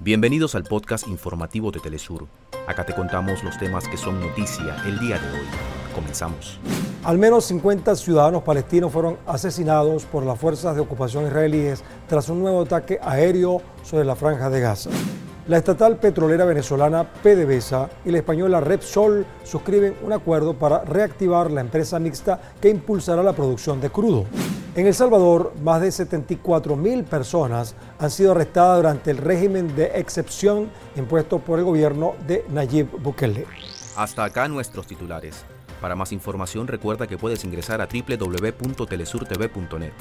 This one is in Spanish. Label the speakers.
Speaker 1: Bienvenidos al podcast informativo de Telesur. Acá te contamos los temas que son noticia el día de hoy. Comenzamos.
Speaker 2: Al menos 50 ciudadanos palestinos fueron asesinados por las fuerzas de ocupación israelíes tras un nuevo ataque aéreo sobre la franja de Gaza. La estatal petrolera venezolana PDVSA y la española Repsol suscriben un acuerdo para reactivar la empresa mixta que impulsará la producción de crudo. En El Salvador, más de 74 mil personas han sido arrestadas durante el régimen de excepción impuesto por el gobierno de Nayib Bukele.
Speaker 1: Hasta acá nuestros titulares. Para más información recuerda que puedes ingresar a www.telesurtv.net.